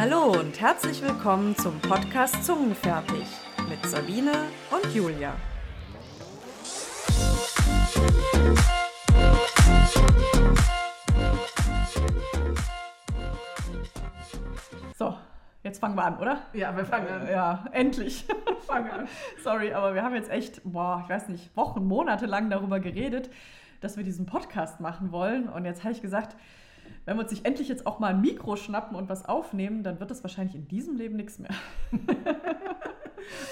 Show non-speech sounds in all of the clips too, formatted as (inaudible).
Hallo und herzlich willkommen zum Podcast Zungenfertig mit Sabine und Julia. So, jetzt fangen wir an, oder? Ja, wir fangen an. Ja, endlich. (laughs) fangen an. Sorry, aber wir haben jetzt echt, boah, ich weiß nicht, Wochen, Monate lang darüber geredet, dass wir diesen Podcast machen wollen. Und jetzt habe ich gesagt, wenn wir uns nicht endlich jetzt auch mal ein Mikro schnappen und was aufnehmen, dann wird das wahrscheinlich in diesem Leben nichts mehr. (laughs)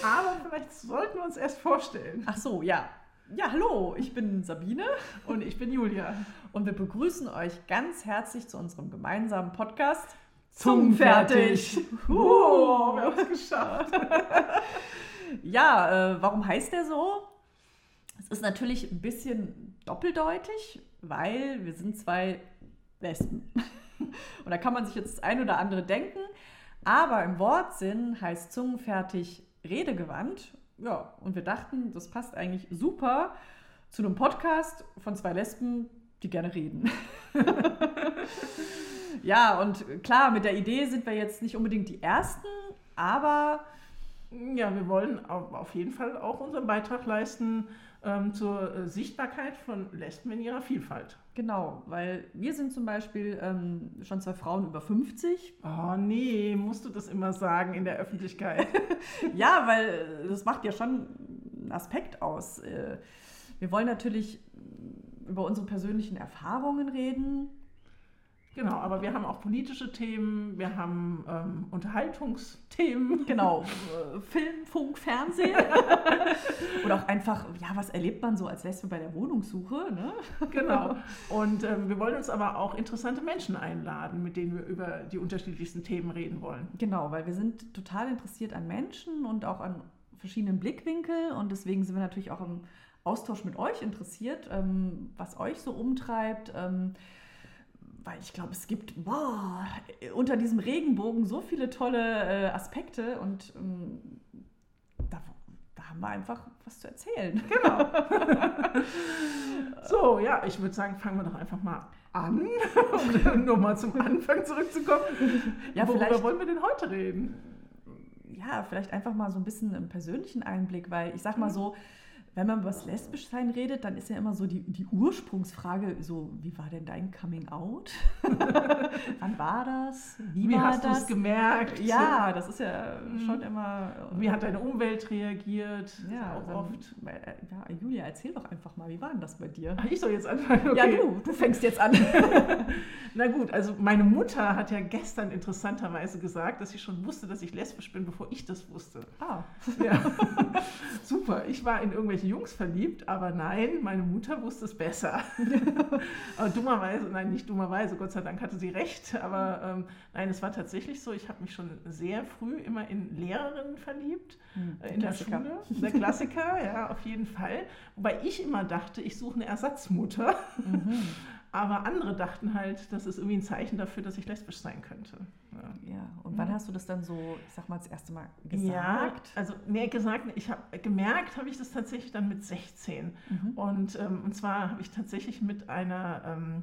Aber vielleicht sollten wir uns erst vorstellen. Ach so, ja. Ja, hallo, ich bin Sabine Und ich bin Julia. und wir begrüßen euch ganz herzlich zu unserem gemeinsamen Podcast Zungenfertig. Uh, wir haben es geschafft. (laughs) Ja, äh, warum heißt der so? Es ist natürlich ein bisschen doppeldeutig, weil wir sind zwei Lesben. (laughs) Und da kann man sich jetzt das ein oder andere denken. Aber im Wortsinn heißt Zungenfertig redegewandt. Ja, und wir dachten, das passt eigentlich super zu einem Podcast von zwei Lesben, die gerne reden. (laughs) ja, und klar, mit der Idee sind wir jetzt nicht unbedingt die Ersten, aber Ja, wir wollen au- auf jeden Fall auch unseren Beitrag leisten ähm, zur äh, Sichtbarkeit von Lesben in ihrer Vielfalt. Genau, weil wir sind zum Beispiel ähm, schon zwei Frauen über 50. Oh nee, musst du das immer sagen in der Öffentlichkeit? (laughs) Ja, weil äh, das macht ja schon einen Aspekt aus. Äh, Wir wollen natürlich über unsere persönlichen Erfahrungen reden. Genau, aber wir haben auch politische Themen, wir haben ähm, Unterhaltungsthemen. Genau, (laughs) äh, Film, Funk, Fernsehen. (laughs) Oder auch einfach, ja, was erlebt man so als Lesbe bei der Wohnungssuche? Ne? Genau. (laughs) Und ähm, wir wollen uns aber auch interessante Menschen einladen, mit denen wir über die unterschiedlichsten Themen reden wollen. Genau, weil wir sind total interessiert an Menschen und auch an verschiedenen Blickwinkeln und deswegen sind wir natürlich auch im Austausch mit euch interessiert, ähm, was euch so umtreibt. Weil ich glaube, es gibt boah, unter diesem Regenbogen so viele tolle äh, Aspekte und ähm, da, da haben wir einfach was zu erzählen. Genau. (laughs) so, ja, ich würde sagen, fangen wir doch einfach mal an, (laughs) um dann nochmal zum Anfang zurückzukommen. Ja, Worüber vielleicht- wollen wir denn heute reden? ja, vielleicht einfach mal so ein bisschen einen persönlichen Einblick, weil ich sag mal so, wenn man über das Lesbischsein redet, dann ist ja immer so die, die Ursprungsfrage so, wie war denn dein Coming Out? (laughs) Wann war das? Wie, Wie hast du es gemerkt? Ja, das ist ja Mhm. schon immer. Wie hat deine Umwelt reagiert? ja, auch oft. äh, ja, Julia, erzähl doch einfach mal, wie war denn das bei dir? Ach, ich soll jetzt anfangen? Ja, Okay. du, du fängst jetzt an. (laughs) Na gut, also meine Mutter hat ja gestern interessanterweise gesagt, dass sie schon wusste, dass ich lesbisch bin, bevor ich das wusste. ah, Ja. (laughs) Super, ich war in irgendwelche Jungs verliebt, aber nein, meine Mutter wusste es besser. (laughs) aber dummerweise, nein, nicht dummerweise, Gott sei Dank hatte sie recht, aber ähm, nein, es war tatsächlich so, ich habe mich schon sehr früh immer in Lehrerinnen verliebt, hm, äh, in Klassiker. der Schule. (laughs) Der Klassiker, ja, auf jeden Fall. Wobei ich immer dachte, ich suche eine Ersatzmutter. Mhm. Aber andere dachten halt, das ist irgendwie ein Zeichen dafür, dass ich lesbisch sein könnte. Ja. Ja, und wann Mhm. hast du das dann so, ich sag mal, das erste Mal Ja, gesagt? also nee, gesagt, ich habe gemerkt, habe ich das tatsächlich dann mit 16. Mhm. Und, ähm, und zwar habe ich tatsächlich mit einer, ähm,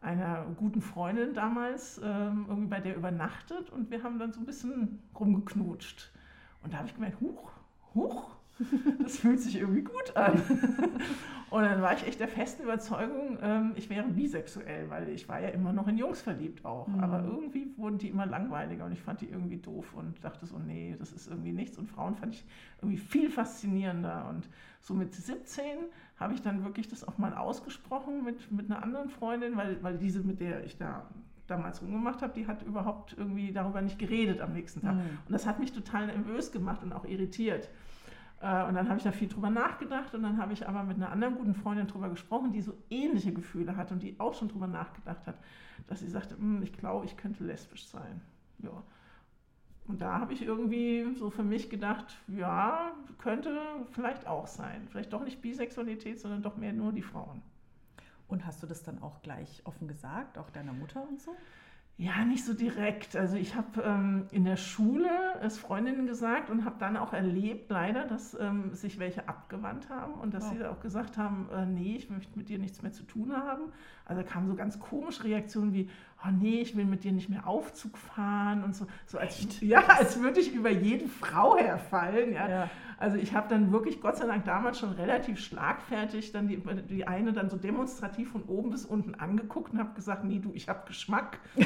einer guten Freundin damals ähm, irgendwie bei der übernachtet und wir haben dann so ein bisschen rumgeknutscht. Und da habe ich gemerkt, huch, huch, das fühlt sich irgendwie gut an. (laughs) Und dann war ich echt der festen Überzeugung, ähm, ich wäre bisexuell, weil ich war ja immer noch in Jungs verliebt auch. Mhm. Aber irgendwie wurden die immer langweiliger und ich fand die irgendwie doof und dachte so, nee, das ist irgendwie nichts. Und Frauen fand ich irgendwie viel faszinierender. Und so mit 17 habe ich dann wirklich das auch mal ausgesprochen mit, mit einer anderen Freundin, weil, weil diese, mit der ich da damals rumgemacht habe, die hat überhaupt irgendwie darüber nicht geredet am nächsten Tag. Mhm. Und das hat mich total nervös gemacht und auch irritiert. Äh, Und dann habe ich da viel drüber nachgedacht und dann habe ich aber mit einer anderen guten Freundin drüber gesprochen, die so ähnliche Gefühle hat und die auch schon drüber nachgedacht hat, dass sie sagte, "Hm, ich glaube, ich könnte lesbisch sein. Ja. Und da habe ich irgendwie so für mich gedacht, ja, könnte vielleicht auch sein. Vielleicht doch nicht Bisexualität, sondern doch mehr nur die Frauen. Und hast du das dann auch gleich offen gesagt, auch deiner Mutter und so? Ja, nicht so direkt. Also ich habe ähm, in der Schule es Freundinnen gesagt und habe dann auch erlebt, leider, dass ähm, sich welche abgewandt haben und dass Oh. sie auch gesagt haben, äh, nee, ich möchte mit dir nichts mehr zu tun haben. Also da kamen so ganz komische Reaktionen wie, oh nee, ich will mit dir nicht mehr Aufzug fahren und so, so als, ja, als würde ich über jede Frau herfallen. Ja. Ja. Also ich habe dann wirklich, Gott sei Dank, damals schon relativ schlagfertig dann die, die eine dann so demonstrativ von oben bis unten angeguckt und habe gesagt, nee, du, ich habe Geschmack. (laughs)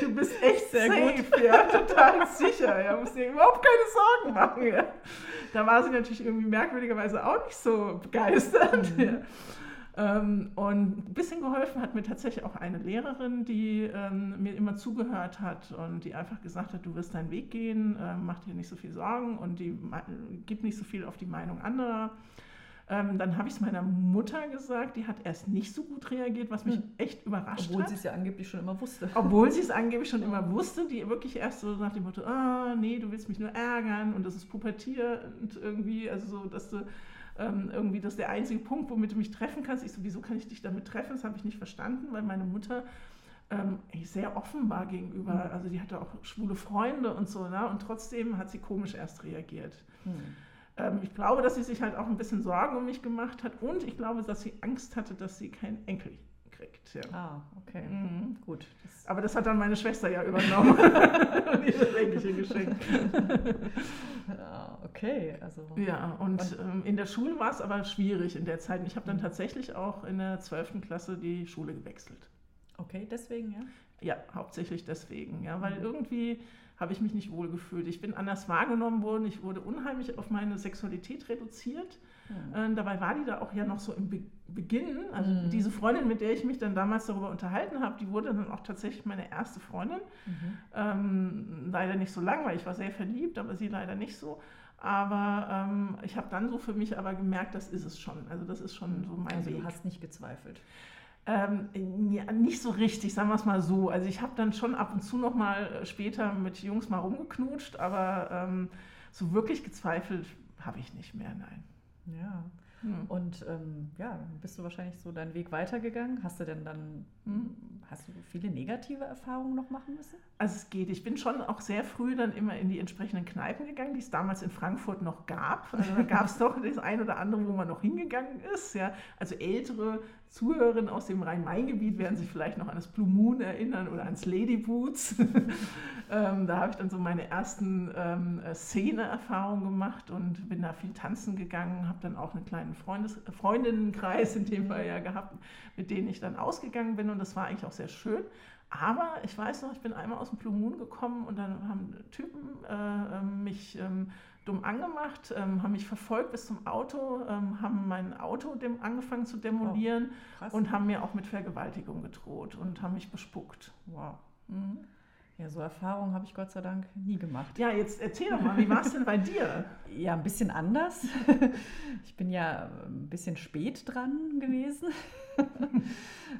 du bist echt Sehr safe, gut. ja, total sicher. Ja, musst dir überhaupt keine Sorgen machen. Ja. Da war sie natürlich irgendwie merkwürdigerweise auch nicht so begeistert. Mhm. Ja. Ähm, und ein bisschen geholfen hat mir tatsächlich auch eine Lehrerin, die ähm, mir immer zugehört hat und die einfach gesagt hat, du wirst deinen Weg gehen, ähm, mach dir nicht so viel Sorgen und die gib nicht so viel auf die Meinung anderer. Ähm, dann habe ich es meiner Mutter gesagt, die hat erst nicht so gut reagiert, was mich Hm. echt überrascht Obwohl hat. sie es ja angeblich schon immer wusste. Obwohl sie es angeblich schon immer wusste, die wirklich erst so nach dem Motto, ah, nee, du willst mich nur ärgern und das ist pubertierend irgendwie, also so, dass du ähm, irgendwie, das ist der einzige Punkt, womit du mich treffen kannst. Ich so, wieso kann ich dich damit treffen? Das habe ich nicht verstanden, weil meine Mutter ähm, sehr offen war gegenüber, also die hatte auch schwule Freunde und so, ne? und trotzdem hat sie komisch erst reagiert. Hm. Ähm, ich glaube, dass sie sich halt auch ein bisschen Sorgen um mich gemacht hat und ich glaube, dass sie Angst hatte, dass sie keinen Enkel kriegt. Ja. Ah, okay. Mhm. Gut. Das, Aber das hat dann meine Schwester ja übernommen. (laughs) und ihr das Englische geschenkt. (laughs) okay. Also, Ja, und ähm, in der Schule war es aber schwierig in der Zeit. Und Ich habe dann tatsächlich auch in der 12. Klasse die Schule gewechselt. Okay, deswegen, ja. Ja, hauptsächlich deswegen. Ja, weil irgendwie habe ich mich nicht wohl gefühlt. Ich bin anders wahrgenommen worden. Ich wurde unheimlich auf meine Sexualität reduziert. Hm. Äh, dabei war die da auch ja noch so im Be Beginn. Also Mhm. diese Freundin, mit der ich mich dann damals darüber unterhalten habe, die wurde dann auch tatsächlich meine erste Freundin. Mhm. Ähm, leider nicht so lang, weil ich war sehr verliebt, aber sie leider nicht so. Aber ähm, ich habe dann so für mich aber gemerkt, das ist es schon. Also das ist schon so mein Also Weg. du hast nicht gezweifelt. Ähm, ja, nicht so richtig, sagen wir es mal so. Also ich habe dann schon ab und zu noch mal später mit Jungs mal rumgeknutscht, aber ähm, so wirklich gezweifelt habe ich nicht mehr, nein. Ja. Hm. Und ähm, ja, bist du wahrscheinlich so deinen Weg weitergegangen? Hast du denn dann, Hm. hast du viele negative Erfahrungen noch machen müssen? Also es geht. Ich bin schon auch sehr früh dann immer in die entsprechenden Kneipen gegangen, die es damals in Frankfurt noch gab. Also da gab es (laughs) doch das ein oder andere, wo man noch hingegangen ist. Ja. Also ältere Zuhörerinnen aus dem Rhein-Main-Gebiet werden sich vielleicht noch an das Blue Moon erinnern oder ans Lady Boots. (laughs) ähm, da habe ich dann so meine ersten ähm, Szene-Erfahrungen gemacht und bin da viel tanzen gegangen, habe dann auch einen kleinen Freundes Freundinnenkreis in dem Fall ja gehabt, mit denen ich dann ausgegangen bin und das war eigentlich auch sehr schön. Aber ich weiß noch, ich bin einmal aus dem Blue Moon gekommen und dann haben Typen äh, ähm, mich ähm, dumm angemacht, ähm, haben mich verfolgt bis zum Auto, ähm, haben mein Auto dem, angefangen zu demolieren Krass. und haben mir auch mit Vergewaltigung gedroht und haben mich bespuckt. wow. Mhm. Ja, so Erfahrungen habe ich Gott sei Dank nie gemacht. Ja, jetzt erzähl doch mal, wie war es denn bei dir? (laughs) Ja, ein bisschen anders. (laughs) Ich bin ja ein bisschen spät dran gewesen. (laughs)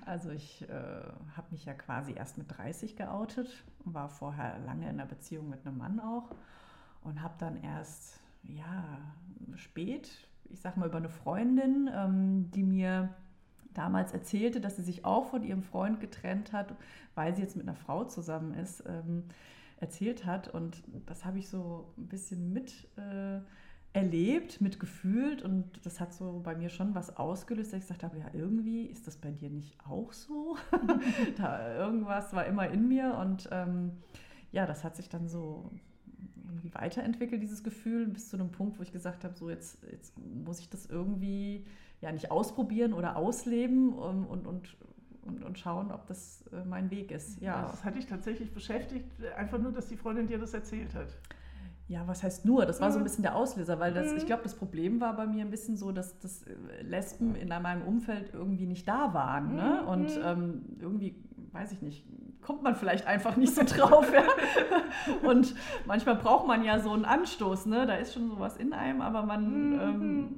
Also ich äh, habe mich ja quasi erst mit 30 geoutet, war vorher lange in einer Beziehung mit einem Mann auch und habe dann erst, ja, spät, ich sag mal über eine Freundin, ähm, die mir damals erzählte, dass sie sich auch von ihrem Freund getrennt hat, weil sie jetzt mit einer Frau zusammen ist, ähm, erzählt hat. Und das habe ich so ein bisschen mit äh, erlebt, mitgefühlt. Und das hat so bei mir schon was ausgelöst, dass ich gesagt habe, ja, irgendwie ist das bei dir nicht auch so. (laughs) da, irgendwas war immer in mir. Und ähm, ja, das hat sich dann so irgendwie weiterentwickelt, dieses Gefühl, bis zu einem Punkt, wo ich gesagt habe, so jetzt, jetzt muss ich das irgendwie ja nicht ausprobieren oder ausleben und, und, und, und, und schauen, ob das äh, mein Weg ist. Ja. Das hat dich tatsächlich beschäftigt, einfach nur, dass die Freundin dir das erzählt hat. Ja, was heißt nur? Das war so ein Mhm. bisschen der Auslöser, weil das, Mhm. ich glaube, das Problem war bei mir ein bisschen so, dass, dass äh, Lesben in meinem Umfeld irgendwie nicht da waren. Ne? Mhm. Und ähm, irgendwie, weiß ich nicht, kommt man vielleicht einfach nicht so drauf. ja? Und manchmal braucht man ja so einen Anstoß, ne? Da ist schon sowas in einem, aber man, Mhm. ähm,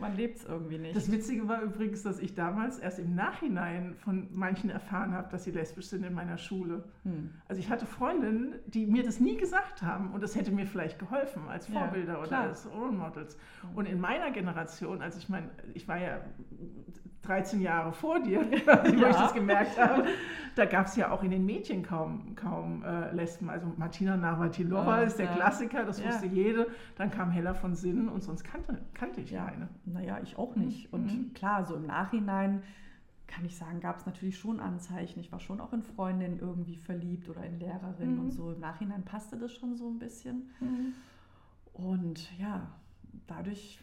man lebt es irgendwie nicht. Das Witzige war übrigens, dass ich damals erst im Nachhinein von manchen erfahren habe, dass sie lesbisch sind in meiner Schule. Hm. Also ich hatte Freundinnen, die mir das nie gesagt haben und das hätte mir vielleicht geholfen als Ja, Vorbilder oder klar. als Role Models. Und in meiner Generation, also ich meine, ich war ja 13 Jahre vor dir, (laughs) wo ich Ja. das gemerkt habe, da gab es ja auch in den Mädchen kaum, kaum äh, Lesben. Also Martina Navratilova Ja, ist der ja. Klassiker, das Ja. wusste jede. Dann kam Hella von Sinnen und sonst kannte, kannte ich Ja. keine. Naja, ich auch nicht. Mhm. Und Mhm. klar, so im Nachhinein kann ich sagen, gab es natürlich schon Anzeichen. Ich war schon auch in Freundinnen irgendwie verliebt oder in Lehrerinnen Mhm. und so. Im Nachhinein passte das schon so ein bisschen. Mhm. Und ja, dadurch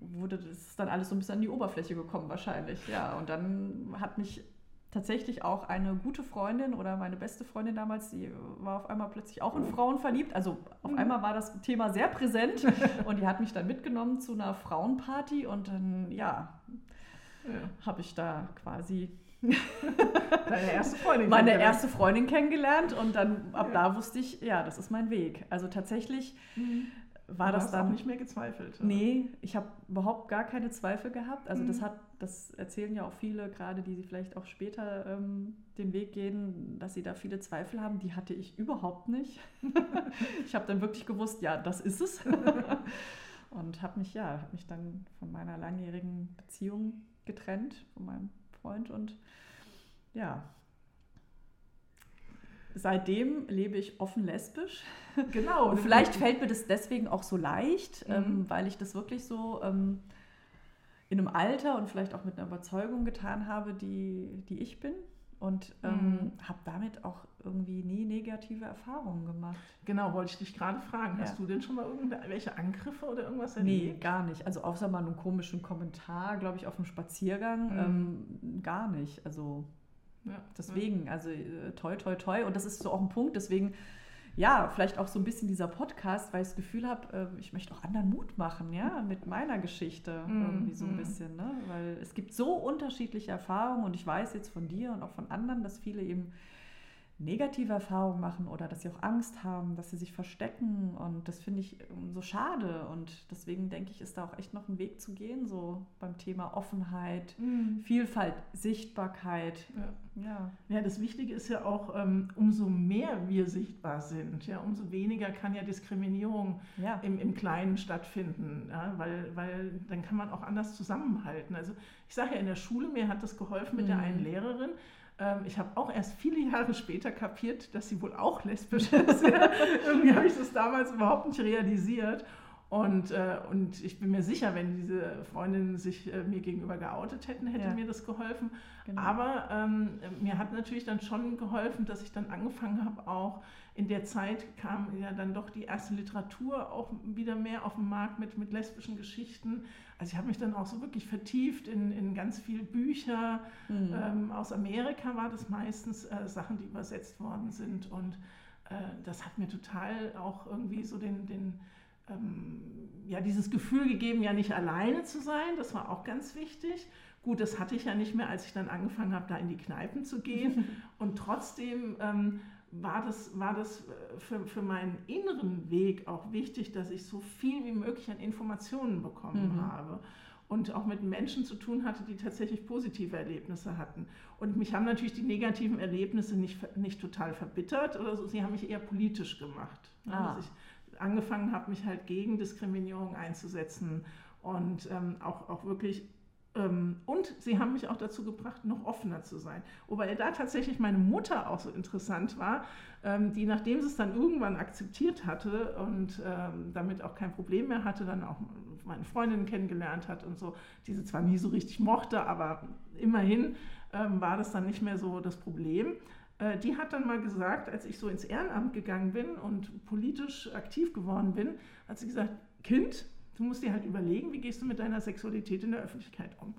wurde das dann alles so ein bisschen an die Oberfläche gekommen wahrscheinlich. Ja, und dann hat mich tatsächlich auch eine gute Freundin oder meine beste Freundin damals, die war auf einmal plötzlich auch in Frauen verliebt. Also auf Mhm. einmal war das Thema sehr präsent (laughs) und die hat mich dann mitgenommen zu einer Frauenparty und dann, ja, Ja. habe ich da quasi (laughs) Deine erste Freundin. meine erste Freundin kennengelernt und dann ab Ja. da wusste ich, ja, das ist mein Weg. Also tatsächlich Mhm. war Du das hast dann auch nicht mehr gezweifelt. oder? Nee, ich habe überhaupt gar keine Zweifel gehabt. Also das Mhm. hat, das erzählen ja auch viele, gerade die vielleicht auch später ähm, den Weg gehen, dass sie da viele Zweifel haben. Die hatte ich überhaupt nicht. (laughs) ich habe dann wirklich gewusst, ja, das ist es. (laughs) Und habe mich, ja, habe mich dann von meiner langjährigen Beziehung getrennt, von meinem Freund und ja. Seitdem lebe ich offen lesbisch. Genau. Und (laughs) vielleicht fällt mir das deswegen auch so leicht, Mhm. ähm, weil ich das wirklich so ähm, in einem Alter und vielleicht auch mit einer Überzeugung getan habe, die, die ich bin. Und ähm, Mhm. habe damit auch irgendwie nie negative Erfahrungen gemacht. Genau, wollte ich dich gerade fragen. Hast Ja. du denn schon mal irgendwelche Angriffe oder irgendwas Nee, erlebt? gar nicht. Also außer mal einen komischen Kommentar, glaube ich, auf dem Spaziergang. Mhm. Ähm, gar nicht. Also Ja. Deswegen, also äh, toi, toi, toi. Und das ist so auch ein Punkt, deswegen, ja, vielleicht auch so ein bisschen dieser Podcast, weil ich das Gefühl habe, äh, ich möchte auch anderen Mut machen, ja, mit meiner Geschichte Mhm, irgendwie so ein mhm. bisschen, ne? Weil es gibt so unterschiedliche Erfahrungen und ich weiß jetzt von dir und auch von anderen, dass viele eben negative Erfahrungen machen oder dass sie auch Angst haben, dass sie sich verstecken und das finde ich ähm, so schade und deswegen denke ich, ist da auch echt noch ein Weg zu gehen, so beim Thema Offenheit, Mhm. Vielfalt, Sichtbarkeit, Ja. ja. Ja, das Wichtige ist ja auch, ähm, umso mehr wir sichtbar sind, ja, umso weniger kann ja Diskriminierung Ja. im, im Kleinen stattfinden, ja, weil, weil dann kann man auch anders zusammenhalten. Also ich sage ja in der Schule, mir hat das geholfen mit der Mhm. einen Lehrerin. Ähm, ich habe auch erst viele Jahre später kapiert, dass sie wohl auch lesbisch (laughs) ist. Irgendwie habe ich das damals überhaupt nicht realisiert. Und, äh, und ich bin mir sicher, wenn diese Freundinnen sich äh, mir gegenüber geoutet hätten, hätte Ja. mir das geholfen. Genau. Aber ähm, mir hat natürlich dann schon geholfen, dass ich dann angefangen habe, auch in der Zeit kam ja dann doch die erste Literatur auch wieder mehr auf den Markt mit, mit lesbischen Geschichten. Also ich habe mich dann auch so wirklich vertieft in, in ganz viele Bücher. Mhm. Ähm, aus Amerika war das meistens äh, Sachen, die übersetzt worden sind. Und äh, das hat mir total auch irgendwie so den, den ähm, ja, dieses Gefühl gegeben, ja nicht alleine zu sein. Das war auch ganz wichtig. Gut, das hatte ich ja nicht mehr, als ich dann angefangen habe, da in die Kneipen zu gehen. (laughs) Und trotzdem ähm, war das, war das äh, für, für meinen inneren Weg auch wichtig, dass ich so viel wie möglich an Informationen bekommen Mhm. habe und auch mit Menschen zu tun hatte, die tatsächlich positive Erlebnisse hatten. Und mich haben natürlich die negativen Erlebnisse nicht, nicht total verbittert oder so, sie haben mich eher politisch gemacht. Ah. Dass ich angefangen habe, mich halt gegen Diskriminierung einzusetzen und ähm, auch, auch wirklich ähm, und sie haben mich auch dazu gebracht, noch offener zu sein. Wobei da tatsächlich meine Mutter auch so interessant war, ähm, die, nachdem sie es dann irgendwann akzeptiert hatte und ähm, damit auch kein Problem mehr hatte, dann auch meine Freundin kennengelernt hat und so, die sie zwar nie so richtig mochte, aber immerhin war das dann nicht mehr so das Problem. Äh, die hat dann mal gesagt, als ich so ins Ehrenamt gegangen bin und politisch aktiv geworden bin, hat sie gesagt, Kind, du musst dir halt überlegen, wie gehst du mit deiner Sexualität in der Öffentlichkeit um.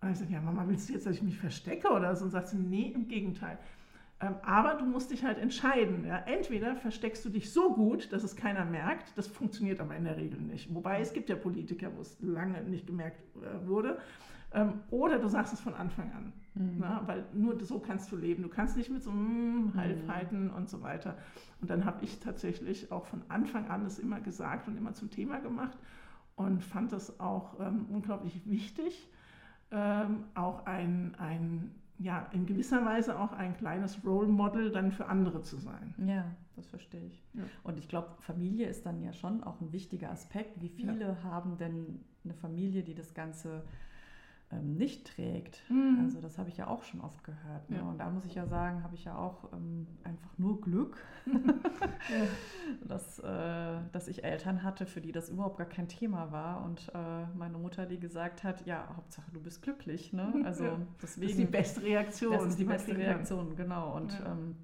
Und ich sagte, ja, Mama, willst du jetzt, dass ich mich verstecke oder so? Und sagt sie, nee, im Gegenteil. Ähm, aber du musst dich halt entscheiden. Ja? Entweder versteckst du dich so gut, dass es keiner merkt, das funktioniert aber in der Regel nicht. Wobei es gibt ja Politiker, wo es lange nicht gemerkt äh, wurde. Ähm, oder du sagst es von Anfang an. Mhm. Na, weil nur so kannst du leben. Du kannst nicht mit so mm, Halbheiten Mhm. und so weiter. Und dann habe ich tatsächlich auch von Anfang an das immer gesagt und immer zum Thema gemacht und fand das auch ähm, unglaublich wichtig, ähm, auch ein, ein, ja, in gewisser Weise auch ein kleines Role Model dann für andere zu sein. Ja, das verstehe ich. Ja. Und ich glaube, Familie ist dann ja schon auch ein wichtiger Aspekt. Wie viele haben denn eine Familie, die das Ganze ähm, nicht trägt. Mhm. Also das habe ich ja auch schon oft gehört. Ne? Ja. Und da muss ich ja sagen, habe ich ja auch ähm, einfach nur Glück, (laughs) dass, äh, dass ich Eltern hatte, für die das überhaupt gar kein Thema war. Und äh, meine Mutter, die gesagt hat, ja, Hauptsache du bist glücklich. Ne? (laughs) Also Ja. deswegen, Das ist die beste Reaktion. das ist die beste. Reaktion, genau. Und Ja. ähm,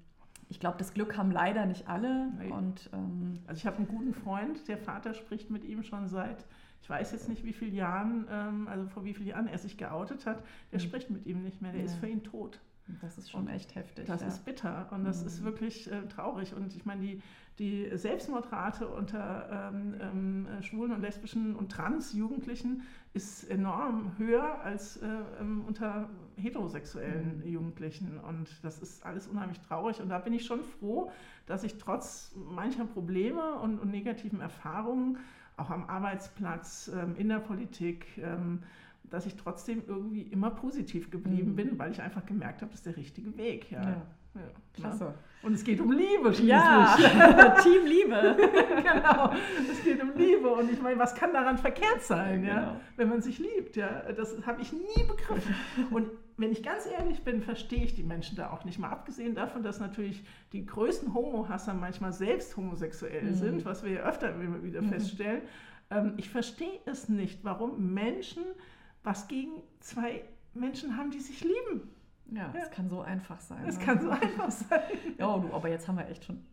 ich glaube, das Glück haben leider nicht alle. Nee. Und ähm, Also ich habe einen guten Freund, der Vater spricht mit ihm schon seit, ich weiß jetzt nicht wie vielen Jahren, ähm, also vor wie vielen Jahren er sich geoutet hat, der Mhm. spricht mit ihm nicht mehr, der Ja. ist für ihn tot. das ist schon Und echt heftig. Das ja. ist bitter und das ist Mhm. wirklich äh, traurig. Und ich meine, die, die Selbstmordrate unter ähm, ähm, äh, schwulen und lesbischen und trans-Jugendlichen ist enorm höher als äh, ähm, unter heterosexuellen Mhm. Jugendlichen. Und das ist alles unheimlich traurig. Und da bin ich schon froh, dass ich trotz mancher Probleme und, und negativen Erfahrungen, auch am Arbeitsplatz, ähm, in der Politik, ähm, dass ich trotzdem irgendwie immer positiv geblieben Mhm. bin, weil ich einfach gemerkt habe, das ist der richtige Weg. Ja. Ja. Ja, Klasse. ne? Und es geht um Liebe schließlich. Ja, (laughs) Team Liebe. (laughs) genau. Es geht um Liebe. Und ich meine, was kann daran verkehrt sein, ja? Genau. wenn man sich liebt? Ja? Das habe ich nie begriffen. Und wenn ich ganz ehrlich bin, verstehe ich die Menschen da auch nicht. Mal abgesehen davon, dass natürlich die größten Homo-Hasser manchmal selbst homosexuell Mhm. sind, was wir ja öfter immer wieder Mhm. feststellen. Ähm, ich verstehe es nicht, warum Menschen was gegen zwei Menschen haben, die sich lieben. Ja, Ja. es kann so einfach sein. Es ne? kann so einfach sein. (laughs) Ja, du, aber jetzt haben wir echt schon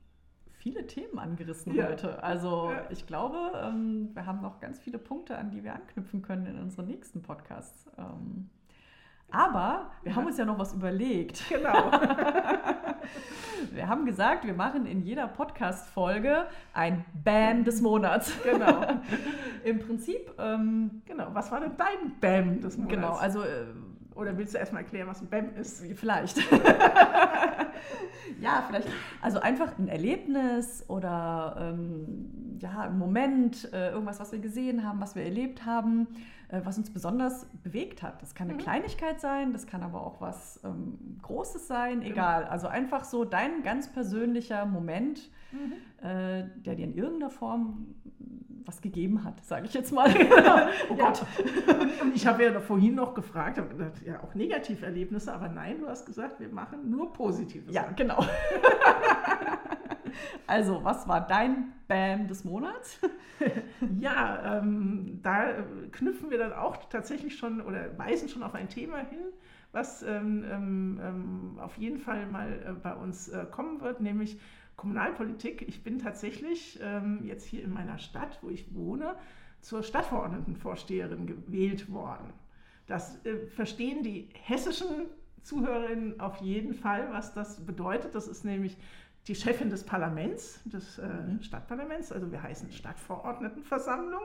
viele Themen angerissen Ja. heute. Also Ja. ich glaube, ähm, wir haben noch ganz viele Punkte, an die wir anknüpfen können in unseren nächsten Podcasts. Ähm, aber wir haben uns ja noch was überlegt. Genau. (laughs) Wir haben gesagt, wir machen in jeder Podcast-Folge ein Bam des Monats. genau. (laughs) Im Prinzip, ähm, Genau. Was war denn dein BAM des Monats? genau, also äh, Oder willst du erstmal erklären, was ein BAM ist? Vielleicht. (laughs) ja, vielleicht. Also einfach ein Erlebnis oder ähm, ja, ein Moment, äh, irgendwas, was wir gesehen haben, was wir erlebt haben, äh, was uns besonders bewegt hat. Das kann eine Mhm. Kleinigkeit sein, das kann aber auch was ähm, Großes sein, Genau. egal. Also einfach so dein ganz persönlicher Moment, äh, der dir in irgendeiner Form was gegeben hat, sage ich jetzt mal. (laughs) oh Ja. Gott. Und ich habe ja vorhin noch gefragt, habe gedacht, ja auch Negativerlebnisse, aber nein, du hast gesagt, wir machen nur positive Ja, genau. (laughs) also, was war dein Bam des Monats? (laughs) Ja, ähm, da äh, knüpfen wir dann auch tatsächlich schon oder weisen schon auf ein Thema hin, was ähm, ähm, ähm, auf jeden Fall mal äh, bei uns äh, kommen wird, nämlich Kommunalpolitik. Ich bin tatsächlich jetzt hier in meiner Stadt, wo ich wohne, zur Stadtverordnetenvorsteherin gewählt worden. Das äh, verstehen die hessischen Zuhörerinnen auf jeden Fall, was das bedeutet. Das ist nämlich die Chefin des Parlaments, des äh, Mhm. Stadtparlaments, also wir heißen Stadtverordnetenversammlung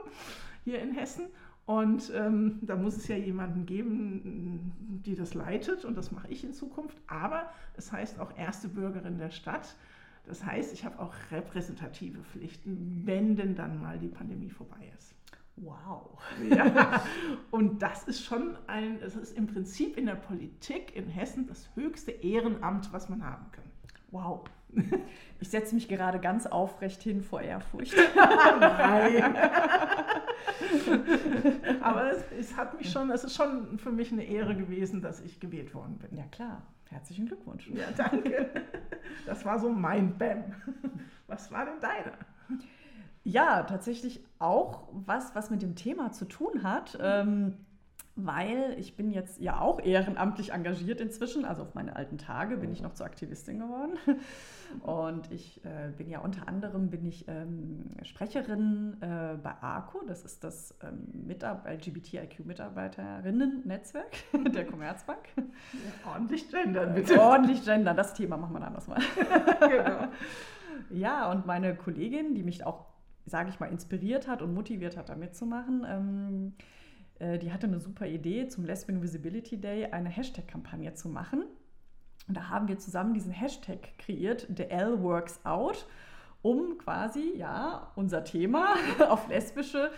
hier in Hessen. Und ähm, da muss es ja jemanden geben, die das leitet und das mache ich in Zukunft. Aber es heißt auch erste Bürgerin der Stadt. Das heißt, ich habe auch repräsentative Pflichten, wenn denn dann mal die Pandemie vorbei ist. Wow. Ja, (laughs) und das ist schon ein, es ist im Prinzip in der Politik in Hessen das höchste Ehrenamt, was man haben kann. Wow. (laughs) Ich setze mich gerade ganz aufrecht hin vor Ehrfurcht. (laughs) Nein. (laughs) Aber es, es hat mich schon, es ist schon für mich eine Ehre gewesen, dass ich gewählt worden bin. Ja, klar. Herzlichen Glückwunsch. Ja, danke. Das war so mein Bam. Was war denn deiner? Ja, tatsächlich auch was, was mit dem Thema zu tun hat. Ähm, weil ich bin jetzt ja auch ehrenamtlich engagiert inzwischen. Also auf meine alten Tage bin ich noch zur Aktivistin geworden. (laughs) Und ich äh, bin ja unter anderem bin ich ähm, Sprecherin äh, bei ARCO, das ist das ähm, LGBTIQ-Mitarbeiterinnen-Netzwerk (laughs) der Commerzbank. Ja, ordentlich gendern, bitte. Ordentlich gendern, das Thema machen wir dann anders mal. (laughs) genau. Ja, und meine Kollegin, die mich auch, sage ich mal, inspiriert hat und motiviert hat, da mitzumachen, ähm, äh, die hatte eine super Idee, zum Lesbian Visibility Day eine Hashtag-Kampagne zu machen. Und da haben wir zusammen diesen Hashtag kreiert, The L Works Out, um quasi, ja, unser Thema (laughs) auf lesbische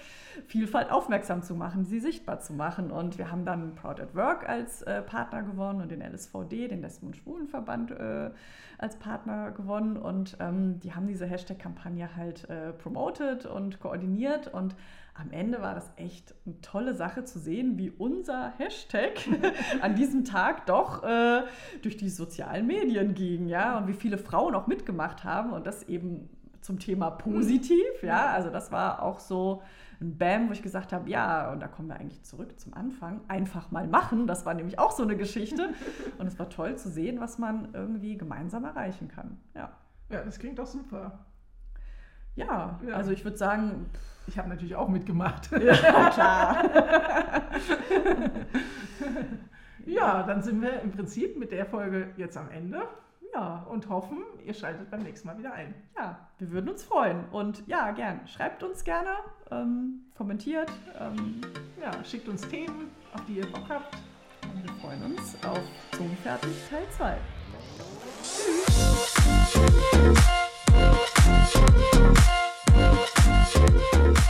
Vielfalt aufmerksam zu machen, sie sichtbar zu machen. Und wir haben dann Proud at Work als äh, Partner gewonnen und den LSVD, den Lesben- und Schwulenverband, äh, als Partner gewonnen. Und ähm, die haben diese Hashtag-Kampagne halt äh, promoted und koordiniert und am Ende war das echt eine tolle Sache zu sehen, wie unser Hashtag (laughs) an diesem Tag doch äh, durch die sozialen Medien ging, ja, und wie viele Frauen auch mitgemacht haben und das eben zum Thema positiv, ja, also das war auch so ein Bam, wo ich gesagt habe, ja, und da kommen wir eigentlich zurück zum Anfang, einfach mal machen, das war nämlich auch so eine Geschichte (laughs) und es war toll zu sehen, was man irgendwie gemeinsam erreichen kann, ja. Ja, das klingt doch super. Ja, ja. also ich würde sagen, ich habe natürlich auch mitgemacht. (laughs) Ja, klar. (laughs) ja, dann sind wir im Prinzip mit der Folge jetzt am Ende. Ja. Und hoffen, ihr schaltet beim nächsten Mal wieder ein. Ja, wir würden uns freuen. Und ja, gern. Schreibt uns gerne, ähm, kommentiert. Ähm, ja, schickt uns Themen, auf die ihr Bock habt. Und wir freuen uns auf Zungenfertig Teil 2. Tschüss. Thank